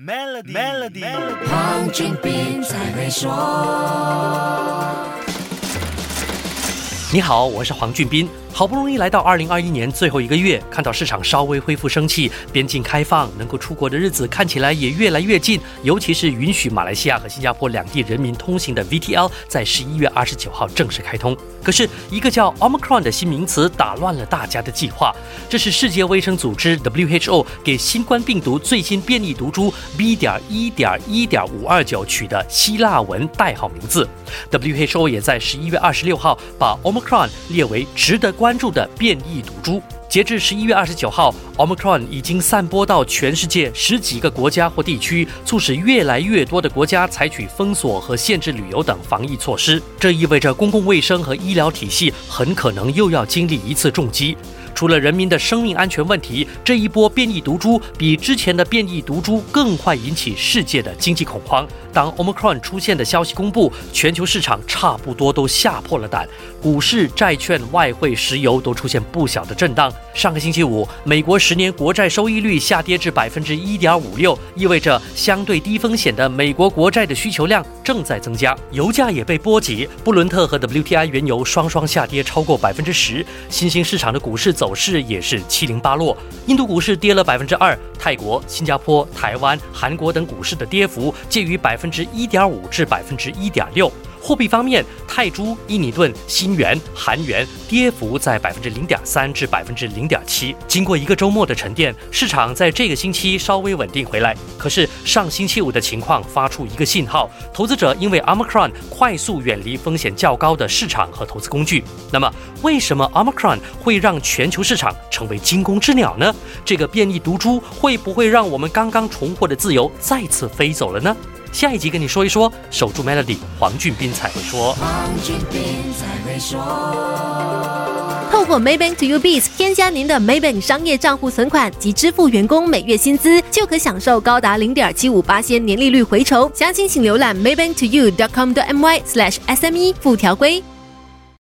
Melody，Melody，黄俊斌才会说。你好，我是黄俊斌。好不容易来到二零二一年最后一个月，看到市场稍微恢复生气，边境开放，能够出国的日子看起来也越来越近。尤其是允许马来西亚和新加坡两地人民通行的 VTL，在十一月二十九号正式开通。可是，一个叫 Omicron 的新名词打乱了大家的计划。这是世界卫生组织 WHO 给新冠病毒最新变异毒株 B. 点一点一点五二九取的希腊文代号名字。WHO 也在十一月二十六号把 Omicron 列为值得关。关注的变异毒株，截至十一月二十九号，Omicron 已经散播到全世界十几个国家或地区，促使越来越多的国家采取封锁和限制旅游等防疫措施。这意味着公共卫生和医疗体系很可能又要经历一次重击。除了人民的生命安全问题，这一波变异毒株比之前的变异毒株更快引起世界的经济恐慌。当 Omicron 出现的消息公布，全球市场差不多都吓破了胆，股市、债券、外汇、石油都出现不小的震荡。上个星期五，美国十年国债收益率下跌至百分之一点五六，意味着相对低风险的美国国债的需求量正在增加。油价也被波及，布伦特和 WTI 原油双双下跌超过百分之十。新兴市场的股市走。势也是七零八落，印度股市跌了百分之二，泰国、新加坡、台湾、韩国等股市的跌幅介于百分之一点五至百分之一点六。货币方面，泰铢、印尼盾、新元、韩元跌幅在百分之零点三至百分之零点七。经过一个周末的沉淀，市场在这个星期稍微稳定回来。可是上星期五的情况发出一个信号，投资者因为 Omicron 快速远离风险较高的市场和投资工具。那么，为什么 Omicron 会让全球市场成为惊弓之鸟呢？这个变异毒株会不会让我们刚刚重获的自由再次飞走了呢？下一集跟你说一说，守住 Melody，黄俊斌才会说。黄俊斌才会说。透过 Maybank To You Biz 添加您的 Maybank 商业账户存款及支付员工每月薪资，就可享受高达零点七五八仙年利率回酬。详情请浏览 Maybank to U dot com dot my slash SME 附条规。